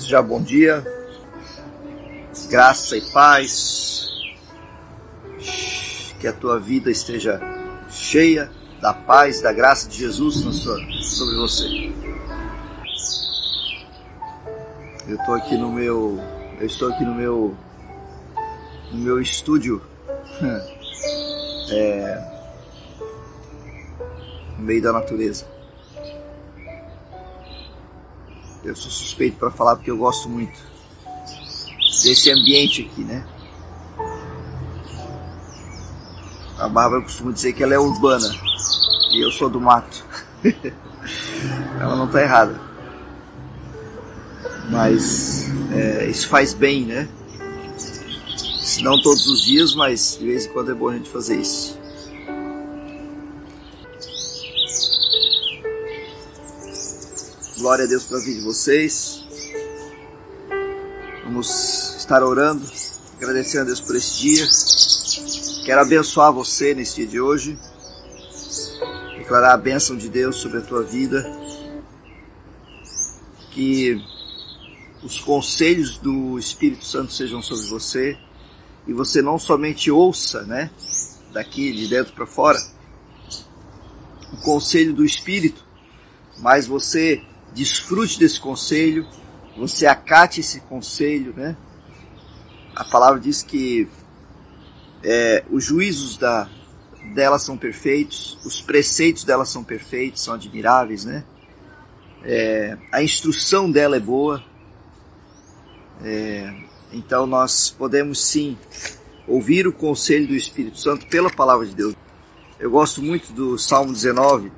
Desde já bom dia, graça e paz, que a tua vida esteja cheia da paz, da graça de Jesus sobre você. Eu estou aqui no meu, eu estou aqui no meu, no meu estúdio, é, no meio da natureza. Eu sou suspeito para falar porque eu gosto muito desse ambiente aqui, né? A Bárbara costuma dizer que ela é urbana e eu sou do mato. ela não está errada. Mas é, isso faz bem, né? Se não todos os dias, mas de vez em quando é bom a gente fazer isso. Glória a Deus pela vida de vocês. Vamos estar orando, agradecendo a Deus por esse dia. Quero abençoar você nesse dia de hoje. Declarar a bênção de Deus sobre a tua vida. Que os conselhos do Espírito Santo sejam sobre você e você não somente ouça, né, daqui de dentro para fora, o conselho do Espírito, mas você desfrute desse conselho, você acate esse conselho, né? A palavra diz que é, os juízos da, dela são perfeitos, os preceitos dela são perfeitos, são admiráveis, né? É, a instrução dela é boa, é, então nós podemos sim ouvir o conselho do Espírito Santo pela palavra de Deus. Eu gosto muito do Salmo 19,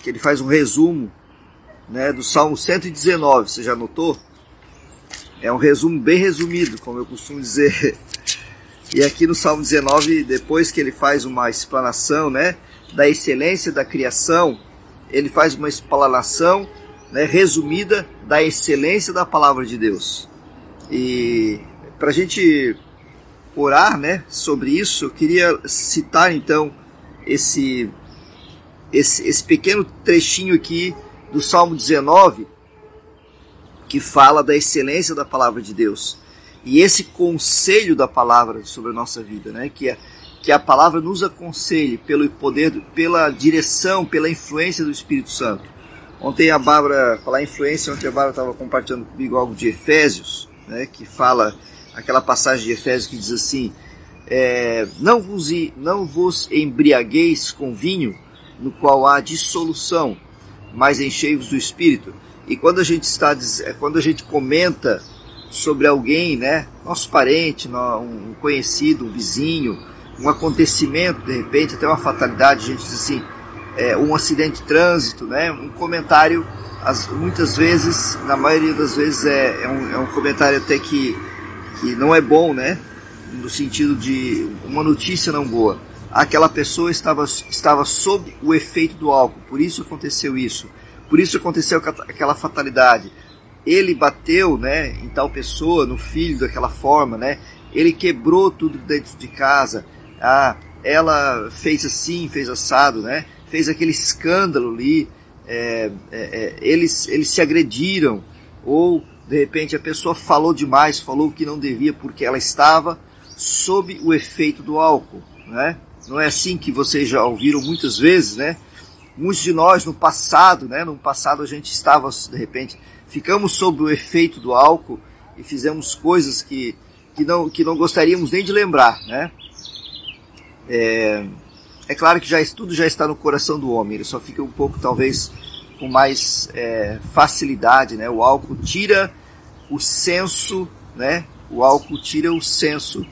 que ele faz um resumo né, do Salmo 119, você já notou? É um resumo bem resumido, como eu costumo dizer. E aqui no Salmo 19, depois que ele faz uma explanação né, da excelência da criação, ele faz uma explanação né, resumida da excelência da palavra de Deus. E para a gente orar né, sobre isso, eu queria citar então esse, esse, esse pequeno trechinho aqui do Salmo 19, que fala da excelência da palavra de Deus. E esse conselho da palavra sobre a nossa vida, né? que, é, que a palavra nos aconselhe pelo poder, pela direção, pela influência do Espírito Santo. Ontem a Bárbara, falar influência, ontem a Bárbara estava compartilhando comigo algo de Efésios, né? que fala aquela passagem de Efésios que diz assim: é, não, vos, não vos embriagueis com vinho, no qual há dissolução, mas enchei-vos do Espírito. E quando a gente está, é, quando a gente comenta sobre alguém, né, nosso parente, um conhecido, um vizinho, um acontecimento, de repente até uma fatalidade, a gente diz assim, é, um acidente de trânsito, né, um comentário, as, muitas vezes, na maioria das vezes é, é, um, é um comentário até que, que não é bom, né, no sentido de uma notícia não boa aquela pessoa estava, estava sob o efeito do álcool, por isso aconteceu isso, por isso aconteceu aquela fatalidade. Ele bateu né, em tal pessoa, no filho, daquela forma, né? ele quebrou tudo dentro de casa, ah, ela fez assim, fez assado, né? fez aquele escândalo ali, é, é, é, eles, eles se agrediram, ou de repente a pessoa falou demais, falou o que não devia porque ela estava sob o efeito do álcool. Né? Não é assim que vocês já ouviram muitas vezes, né? Muitos de nós no passado, né? No passado a gente estava, de repente, ficamos sob o efeito do álcool e fizemos coisas que, que, não, que não gostaríamos nem de lembrar, né? É, é claro que já tudo já está no coração do homem, ele só fica um pouco, talvez, com mais é, facilidade, né? O álcool tira o senso, né? O álcool tira o senso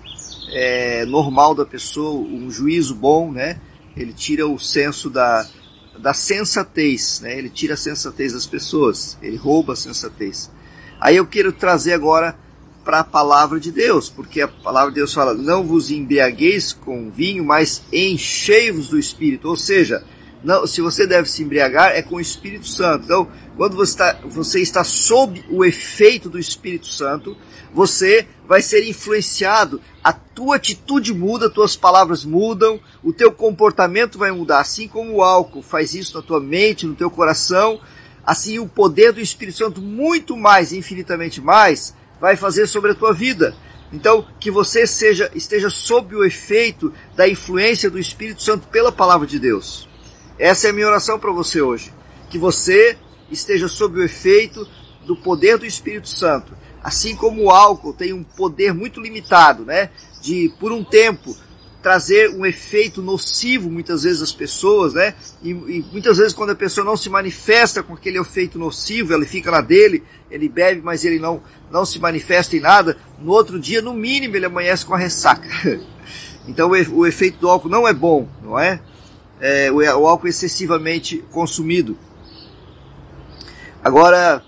é, normal da pessoa, um juízo bom, né? Ele tira o senso da, da sensatez, né? Ele tira a sensatez das pessoas, ele rouba a sensatez. Aí eu quero trazer agora para a palavra de Deus, porque a palavra de Deus fala: não vos embriagueis com vinho, mas enchei-vos do Espírito. Ou seja, não, se você deve se embriagar é com o Espírito Santo. Então, quando você está, você está sob o efeito do Espírito Santo, você vai ser influenciado, a tua atitude muda, tuas palavras mudam, o teu comportamento vai mudar, assim como o álcool faz isso na tua mente, no teu coração, assim o poder do Espírito Santo muito mais, infinitamente mais, vai fazer sobre a tua vida. Então, que você seja, esteja sob o efeito da influência do Espírito Santo pela palavra de Deus. Essa é a minha oração para você hoje. Que você esteja sob o efeito do poder do Espírito Santo. Assim como o álcool tem um poder muito limitado, né? De, por um tempo, trazer um efeito nocivo muitas vezes às pessoas, né? E, e, muitas vezes quando a pessoa não se manifesta com aquele efeito nocivo, ele fica na dele, ele bebe, mas ele não não se manifesta em nada. No outro dia, no mínimo, ele amanhece com a ressaca. então o, o efeito do álcool não é bom, não é? é o, o álcool excessivamente consumido. Agora,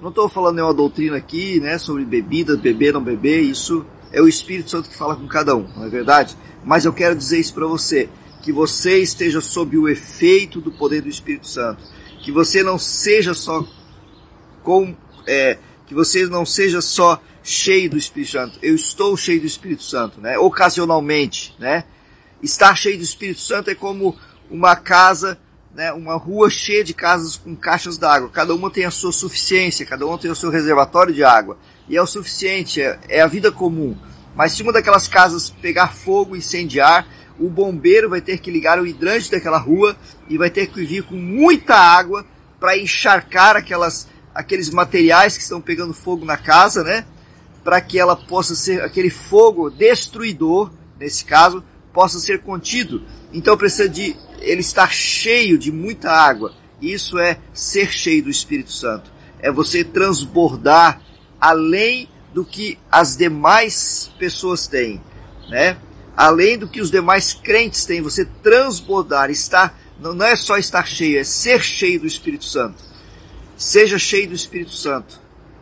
não estou falando nenhuma doutrina aqui, né, sobre bebida, beber, não beber, isso é o Espírito Santo que fala com cada um, não é verdade? Mas eu quero dizer isso para você, que você esteja sob o efeito do poder do Espírito Santo, que você não seja só com, é, que você não seja só cheio do Espírito Santo. Eu estou cheio do Espírito Santo, né? Ocasionalmente, né? Estar cheio do Espírito Santo é como uma casa, né? Uma rua cheia de casas com caixas d'água. Cada uma tem a sua suficiência, cada uma tem o seu reservatório de água. E é o suficiente, é, é a vida comum. Mas se uma daquelas casas pegar fogo incendiar, o bombeiro vai ter que ligar o hidrante daquela rua e vai ter que vir com muita água para encharcar aquelas, aqueles materiais que estão pegando fogo na casa, né? Para que ela possa ser aquele fogo destruidor, nesse caso, possa ser contido. Então precisa de ele estar cheio de muita água. Isso é ser cheio do Espírito Santo. É você transbordar além do que as demais pessoas têm, né? Além do que os demais crentes têm, você transbordar, estar, não é só estar cheio, é ser cheio do Espírito Santo. Seja cheio do Espírito Santo,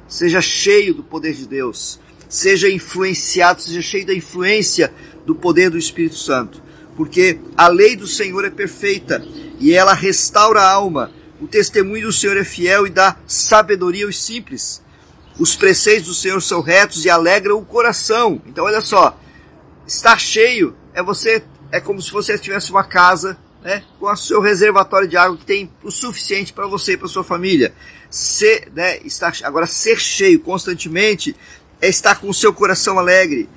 seja cheio do poder de Deus, seja influenciado, seja cheio da influência do poder do Espírito Santo, porque a lei do Senhor é perfeita e ela restaura a alma. O testemunho do Senhor é fiel e dá sabedoria aos simples. Os preceitos do Senhor são retos e alegram o coração. Então, olha só, estar cheio é você é como se você tivesse uma casa, né, com o seu reservatório de água que tem o suficiente para você e para sua família. Ser, né, estar, agora ser cheio constantemente é estar com o seu coração alegre,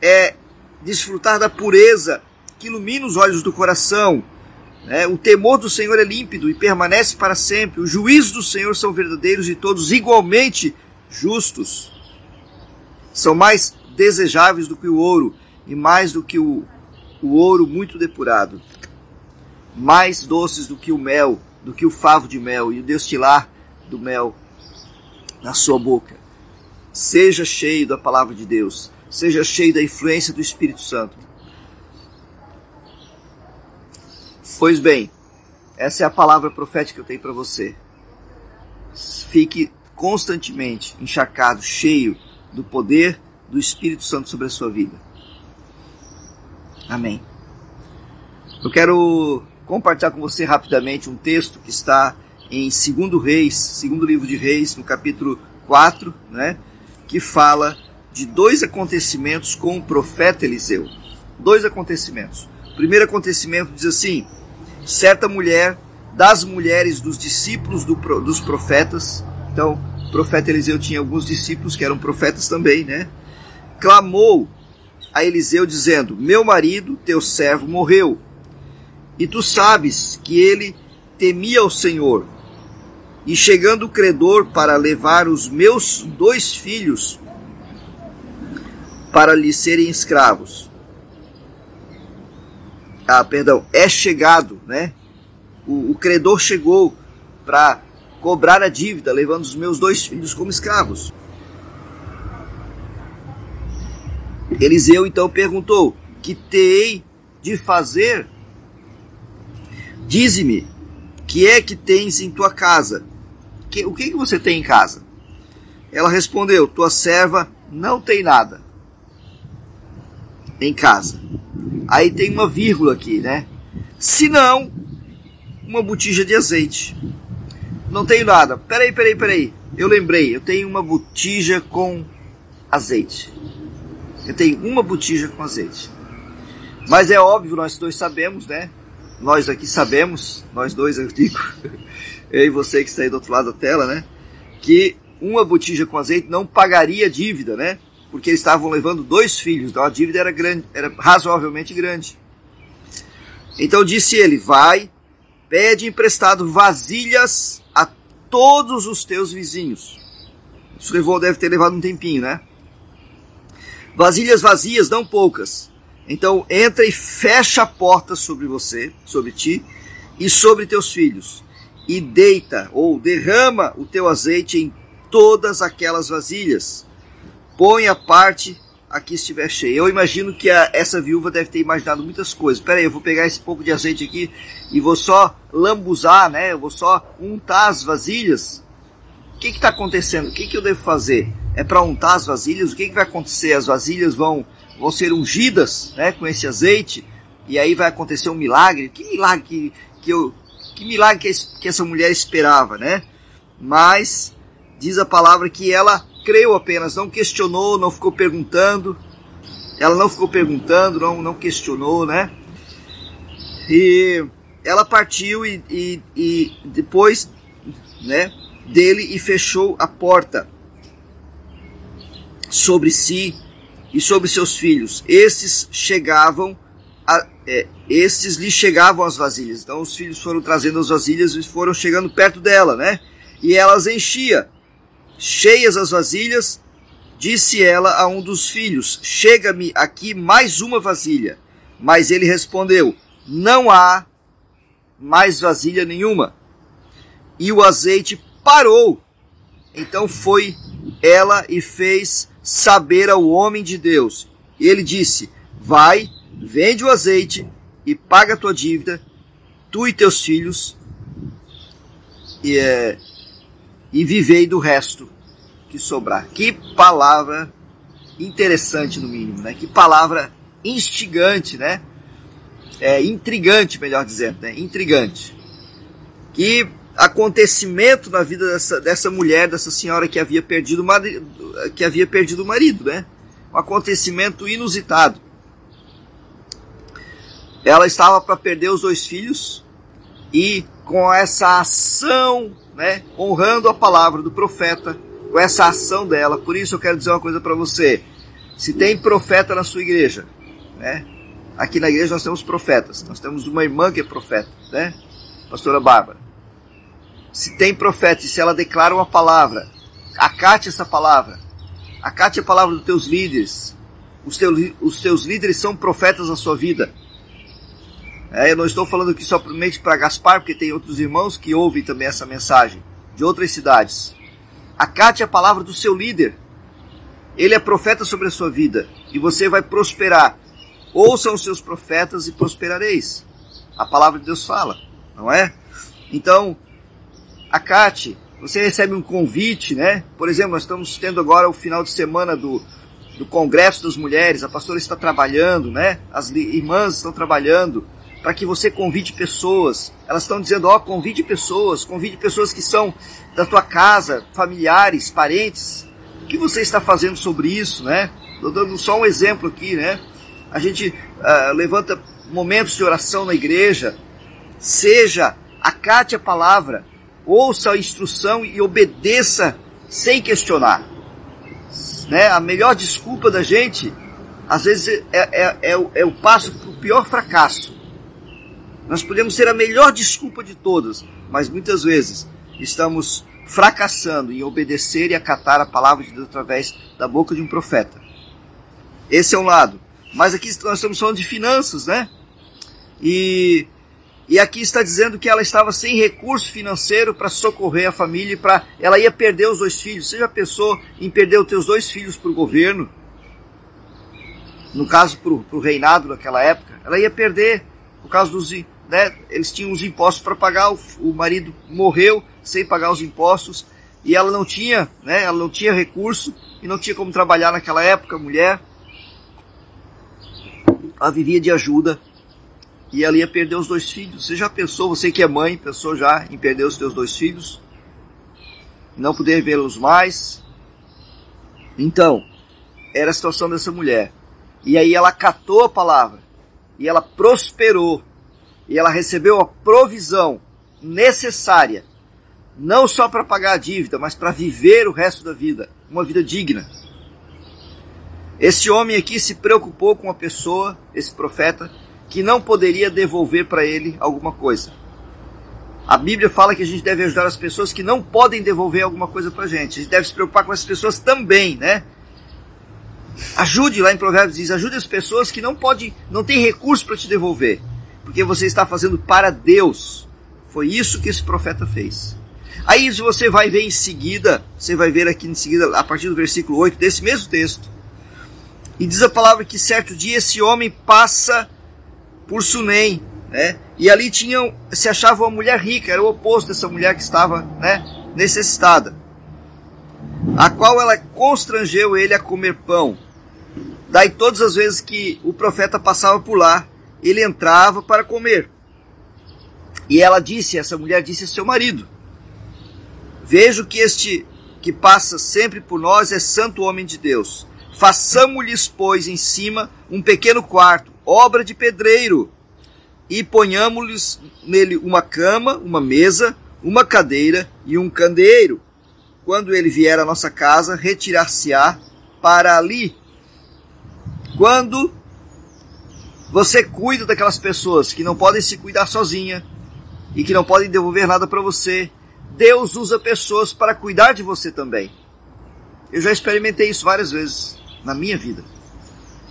é desfrutar da pureza que ilumina os olhos do coração. Né? O temor do Senhor é límpido e permanece para sempre. Os juízos do Senhor são verdadeiros e todos igualmente justos são mais desejáveis do que o ouro e mais do que o, o ouro muito depurado, mais doces do que o mel, do que o favo de mel e o destilar do mel na sua boca. Seja cheio da palavra de Deus, seja cheio da influência do Espírito Santo. Pois bem, essa é a palavra profética que eu tenho para você. Fique constantemente encharcado, cheio do poder do Espírito Santo sobre a sua vida. Amém. Eu quero compartilhar com você rapidamente um texto que está em 2 Reis, segundo livro de Reis, no capítulo 4, né, que fala de dois acontecimentos com o profeta Eliseu. Dois acontecimentos. O primeiro acontecimento diz assim: certa mulher das mulheres dos discípulos do, dos profetas, então profeta Eliseu tinha alguns discípulos que eram profetas também, né? Clamou a Eliseu dizendo: Meu marido, teu servo, morreu. E tu sabes que ele temia o Senhor. E chegando o credor para levar os meus dois filhos para lhe serem escravos. Ah, perdão, é chegado, né? O, o credor chegou para cobrar a dívida, levando os meus dois filhos como escravos. Eliseu então perguntou: Que tei de fazer? Dize-me, que é que tens em tua casa? Que, o que, que você tem em casa? Ela respondeu: Tua serva não tem nada em casa. Aí tem uma vírgula aqui, né? Se não, uma botija de azeite. Não tenho nada. Peraí, peraí, peraí. Eu lembrei, eu tenho uma botija com azeite. Eu tenho uma botija com azeite. Mas é óbvio, nós dois sabemos, né? nós aqui sabemos, nós dois eu digo, eu e você que está aí do outro lado da tela, né? Que uma botija com azeite não pagaria dívida, né? Porque eles estavam levando dois filhos, então a dívida era grande, era razoavelmente grande. Então disse ele: Vai, pede emprestado vasilhas a todos os teus vizinhos. Isso levou, deve ter levado um tempinho, né? Vasilhas vazias, não poucas. Então entra e fecha a porta sobre você, sobre ti e sobre teus filhos, e deita ou derrama o teu azeite em todas aquelas vasilhas. Põe a parte a que estiver cheia. Eu imagino que a, essa viúva deve ter imaginado muitas coisas. Espera aí, eu vou pegar esse pouco de azeite aqui e vou só lambuzar, né? Eu vou só untar as vasilhas. O que está acontecendo? O que, que eu devo fazer? É para untar as vasilhas? O que, que vai acontecer? As vasilhas vão vão ser ungidas né, com esse azeite, e aí vai acontecer um milagre. Que milagre que, que, eu, que, milagre que essa mulher esperava, né? Mas diz a palavra que ela creu apenas, não questionou, não ficou perguntando. Ela não ficou perguntando, não, não questionou, né? E ela partiu e, e, e depois né, dele e fechou a porta sobre si e sobre seus filhos. Estes chegavam, a, é, lhe chegavam as vasilhas. Então os filhos foram trazendo as vasilhas e foram chegando perto dela, né? E elas enchia. Cheias as vasilhas, disse ela a um dos filhos: Chega-me aqui mais uma vasilha. Mas ele respondeu: Não há mais vasilha nenhuma. E o azeite parou. Então foi ela e fez saber ao homem de Deus. Ele disse: Vai, vende o azeite e paga a tua dívida, tu e teus filhos, e, é, e vivei do resto que sobrar. Que palavra interessante, no mínimo, né? Que palavra instigante, né? É, intrigante, melhor dizendo, né? Intrigante. Que acontecimento na vida dessa, dessa mulher, dessa senhora que havia perdido marido, que havia perdido o marido, né? Um acontecimento inusitado. Ela estava para perder os dois filhos e com essa ação, né, honrando a palavra do profeta, com essa ação dela. Por isso eu quero dizer uma coisa para você. Se tem profeta na sua igreja, né? Aqui na igreja nós temos profetas. Nós temos uma irmã que é profeta, né? Pastora Bárbara se tem profeta e se ela declara uma palavra, acate essa palavra. Acate a palavra dos teus líderes. Os teus, os teus líderes são profetas na sua vida. É, eu não estou falando aqui somente para Gaspar, porque tem outros irmãos que ouvem também essa mensagem, de outras cidades. Acate a palavra do seu líder. Ele é profeta sobre a sua vida e você vai prosperar. Ouçam os seus profetas e prosperareis. A palavra de Deus fala, não é? Então, acate, você recebe um convite, né? Por exemplo, nós estamos tendo agora o final de semana do, do Congresso das Mulheres, a pastora está trabalhando, né? As irmãs estão trabalhando para que você convide pessoas. Elas estão dizendo, ó, oh, convide pessoas, convide pessoas que são da tua casa, familiares, parentes. O que você está fazendo sobre isso, né? Estou dando só um exemplo aqui, né? A gente uh, levanta momentos de oração na igreja. Seja, acate a palavra, ouça a instrução e obedeça sem questionar. Né? A melhor desculpa da gente, às vezes, é, é, é, o, é o passo para o pior fracasso. Nós podemos ser a melhor desculpa de todas, mas muitas vezes estamos fracassando em obedecer e acatar a palavra de Deus através da boca de um profeta. Esse é um lado. Mas aqui nós estamos falando de finanças, né? E e aqui está dizendo que ela estava sem recurso financeiro para socorrer a família, para ela ia perder os dois filhos. Você já pensou em perder os teus dois filhos para o governo? No caso, para o reinado naquela época, ela ia perder por causa dos, né, eles tinham os impostos para pagar. O, o marido morreu sem pagar os impostos e ela não tinha, né, ela não tinha recurso e não tinha como trabalhar naquela época, mulher. Ela vivia de ajuda e ela ia perder os dois filhos. Você já pensou, você que é mãe, pensou já em perder os teus dois filhos? Não poder vê-los mais? Então, era a situação dessa mulher. E aí ela catou a palavra. E ela prosperou. E ela recebeu a provisão necessária, não só para pagar a dívida, mas para viver o resto da vida, uma vida digna. Esse homem aqui se preocupou com uma pessoa, esse profeta, que não poderia devolver para ele alguma coisa. A Bíblia fala que a gente deve ajudar as pessoas que não podem devolver alguma coisa para a gente. A gente deve se preocupar com as pessoas também, né? Ajude lá em Provérbios diz, ajude as pessoas que não podem, não têm recurso para te devolver, porque você está fazendo para Deus. Foi isso que esse profeta fez. Aí você vai ver em seguida, você vai ver aqui em seguida, a partir do versículo 8 desse mesmo texto. E diz a palavra que certo dia esse homem passa por Sunem, né? E ali tinha, se achava uma mulher rica, era o oposto dessa mulher que estava, né, necessitada. A qual ela constrangeu ele a comer pão. Daí todas as vezes que o profeta passava por lá, ele entrava para comer. E ela disse, essa mulher disse a seu marido: Vejo que este que passa sempre por nós é santo homem de Deus. Façamos-lhes, pois, em cima um pequeno quarto, obra de pedreiro, e ponhamos-lhes nele uma cama, uma mesa, uma cadeira e um candeeiro. Quando ele vier à nossa casa, retirar-se-á para ali. Quando você cuida daquelas pessoas que não podem se cuidar sozinha e que não podem devolver nada para você, Deus usa pessoas para cuidar de você também. Eu já experimentei isso várias vezes na minha vida,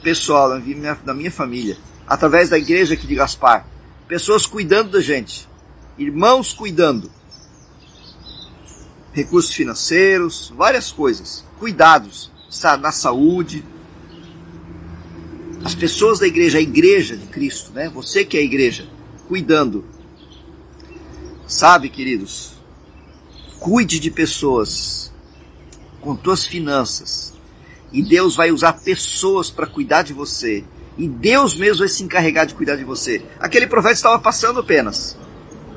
pessoal, na minha, na minha família através da igreja aqui de Gaspar. Pessoas cuidando da gente, irmãos cuidando. Recursos financeiros, várias coisas. Cuidados na saúde. As pessoas da igreja, a igreja de Cristo, né? Você que é a igreja, cuidando. Sabe, queridos, cuide de pessoas com tuas finanças. E Deus vai usar pessoas para cuidar de você e Deus mesmo vai se encarregar de cuidar de você. Aquele profeta estava passando apenas.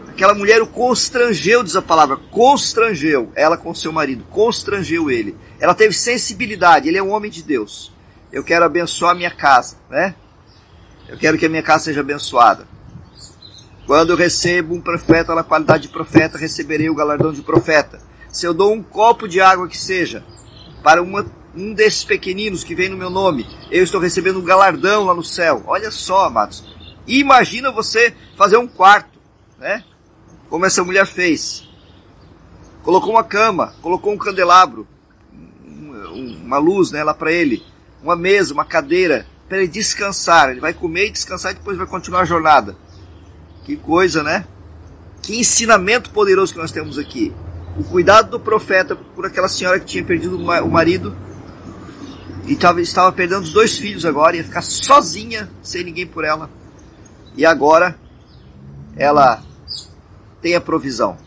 Aquela mulher o constrangeu, diz a palavra, constrangeu ela com seu marido, constrangeu ele. Ela teve sensibilidade, ele é um homem de Deus. Eu quero abençoar a minha casa, né? Eu quero que a minha casa seja abençoada. Quando eu recebo um profeta na qualidade de profeta, receberei o galardão de profeta. Se eu dou um copo de água que seja para uma um desses pequeninos que vem no meu nome, eu estou recebendo um galardão lá no céu. Olha só, amados. Imagina você fazer um quarto, né? Como essa mulher fez. Colocou uma cama, colocou um candelabro, uma luz né, lá para ele, uma mesa, uma cadeira, para ele descansar. Ele vai comer e descansar e depois vai continuar a jornada. Que coisa, né? Que ensinamento poderoso que nós temos aqui. O cuidado do profeta por aquela senhora que tinha perdido o marido e tava, estava perdendo os dois filhos agora, ia ficar sozinha, sem ninguém por ela. E agora ela tem a provisão.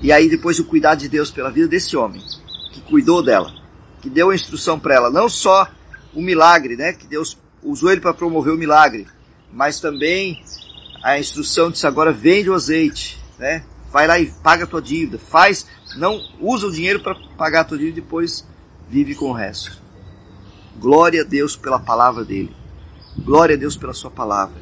E aí depois o cuidado de Deus pela vida desse homem, que cuidou dela, que deu a instrução para ela, não só o milagre, né, que Deus usou ele para promover o milagre, mas também a instrução disse agora vende o azeite, né? Vai lá e paga a tua dívida, faz, não usa o dinheiro para pagar a tua dívida depois vive com o resto. Glória a Deus pela palavra dele. Glória a Deus pela sua palavra.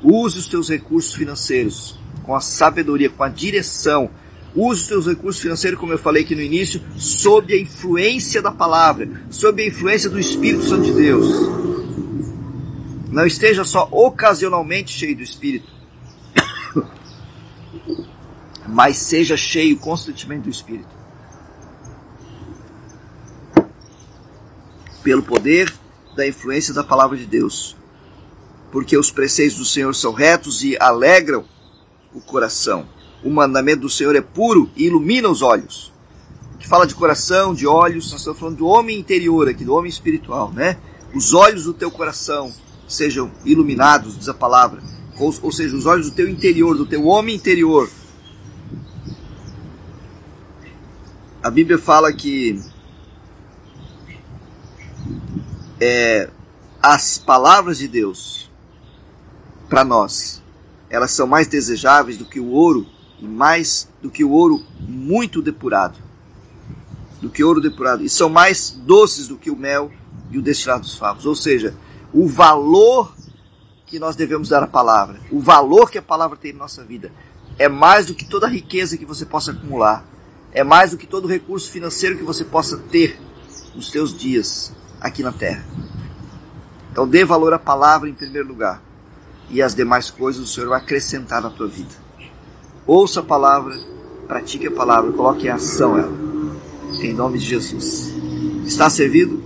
Use os teus recursos financeiros com a sabedoria, com a direção. Use os teus recursos financeiros, como eu falei aqui no início, sob a influência da palavra, sob a influência do Espírito Santo de Deus. Não esteja só ocasionalmente cheio do Espírito, mas seja cheio constantemente do Espírito. pelo poder da influência da palavra de Deus. Porque os preceitos do Senhor são retos e alegram o coração. O mandamento do Senhor é puro e ilumina os olhos. Que fala de coração, de olhos, nós estamos falando do homem interior aqui, do homem espiritual, né? Os olhos do teu coração sejam iluminados, diz a palavra. Ou, ou seja, os olhos do teu interior, do teu homem interior. A Bíblia fala que é, as palavras de Deus para nós, elas são mais desejáveis do que o ouro e mais do que o ouro muito depurado. Do que ouro depurado. E são mais doces do que o mel e o destilado dos favos. Ou seja, o valor que nós devemos dar à palavra, o valor que a palavra tem na nossa vida, é mais do que toda a riqueza que você possa acumular, é mais do que todo o recurso financeiro que você possa ter nos seus dias aqui na terra. Então dê valor à palavra em primeiro lugar, e as demais coisas o Senhor vai acrescentar na tua vida. Ouça a palavra, pratique a palavra, coloque em ação ela. Em nome de Jesus. Está servido?